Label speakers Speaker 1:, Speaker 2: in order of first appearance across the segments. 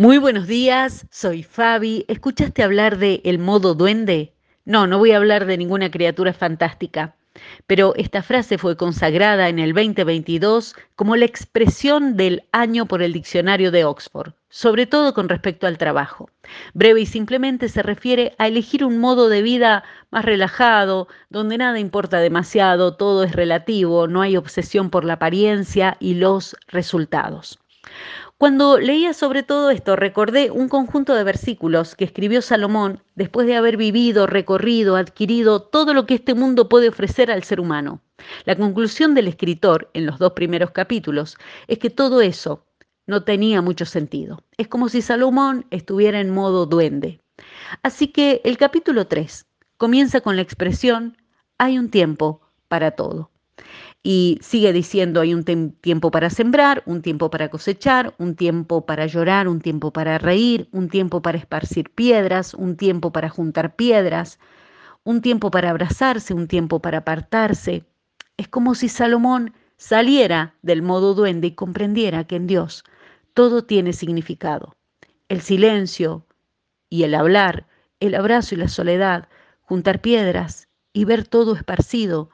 Speaker 1: Muy buenos días, soy Fabi. ¿Escuchaste hablar de el modo duende? No, no voy a hablar de ninguna criatura fantástica, pero esta frase fue consagrada en el 2022 como la expresión del año por el diccionario de Oxford, sobre todo con respecto al trabajo. Breve y simplemente se refiere a elegir un modo de vida más relajado, donde nada importa demasiado, todo es relativo, no hay obsesión por la apariencia y los resultados. Cuando leía sobre todo esto, recordé un conjunto de versículos que escribió Salomón después de haber vivido, recorrido, adquirido todo lo que este mundo puede ofrecer al ser humano. La conclusión del escritor en los dos primeros capítulos es que todo eso no tenía mucho sentido. Es como si Salomón estuviera en modo duende. Así que el capítulo 3 comienza con la expresión, hay un tiempo para todo. Y sigue diciendo, hay un tiempo para sembrar, un tiempo para cosechar, un tiempo para llorar, un tiempo para reír, un tiempo para esparcir piedras, un tiempo para juntar piedras, un tiempo para abrazarse, un tiempo para apartarse. Es como si Salomón saliera del modo duende y comprendiera que en Dios todo tiene significado. El silencio y el hablar, el abrazo y la soledad, juntar piedras y ver todo esparcido,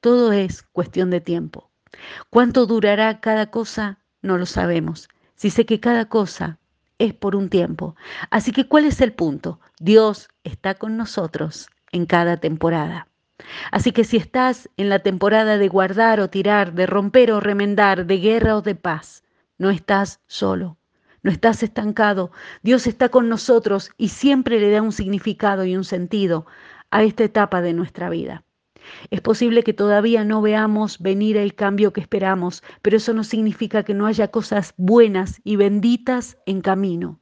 Speaker 1: todo es cuestión de tiempo. ¿Cuánto durará cada cosa? No lo sabemos. Si sé que cada cosa es por un tiempo. Así que, ¿cuál es el punto? Dios está con nosotros en cada temporada. Así que si estás en la temporada de guardar o tirar, de romper o remendar, de guerra o de paz, no estás solo, no estás estancado. Dios está con nosotros y siempre le da un significado y un sentido a esta etapa de nuestra vida. Es posible que todavía no veamos venir el cambio que esperamos, pero eso no significa que no haya cosas buenas y benditas en camino.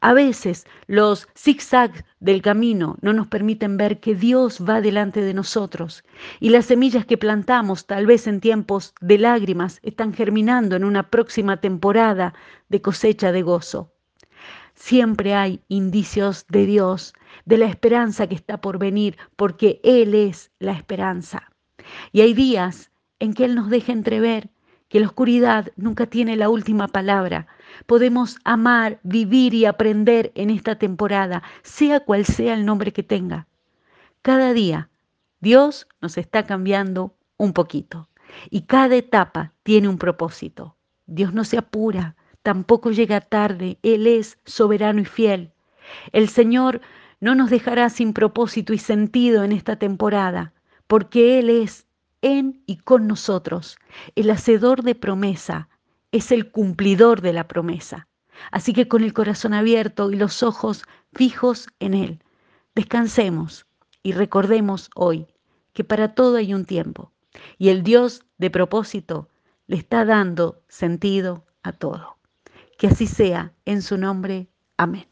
Speaker 1: A veces los zigzags del camino no nos permiten ver que Dios va delante de nosotros y las semillas que plantamos, tal vez en tiempos de lágrimas, están germinando en una próxima temporada de cosecha de gozo. Siempre hay indicios de Dios, de la esperanza que está por venir, porque Él es la esperanza. Y hay días en que Él nos deja entrever que la oscuridad nunca tiene la última palabra. Podemos amar, vivir y aprender en esta temporada, sea cual sea el nombre que tenga. Cada día Dios nos está cambiando un poquito y cada etapa tiene un propósito. Dios no se apura, tampoco llega tarde, Él es soberano y fiel. El Señor no nos dejará sin propósito y sentido en esta temporada, porque Él es en y con nosotros, el hacedor de promesa, es el cumplidor de la promesa. Así que con el corazón abierto y los ojos fijos en Él, descansemos y recordemos hoy que para todo hay un tiempo y el Dios de propósito le está dando sentido a todo. Que así sea, en su nombre. Amén.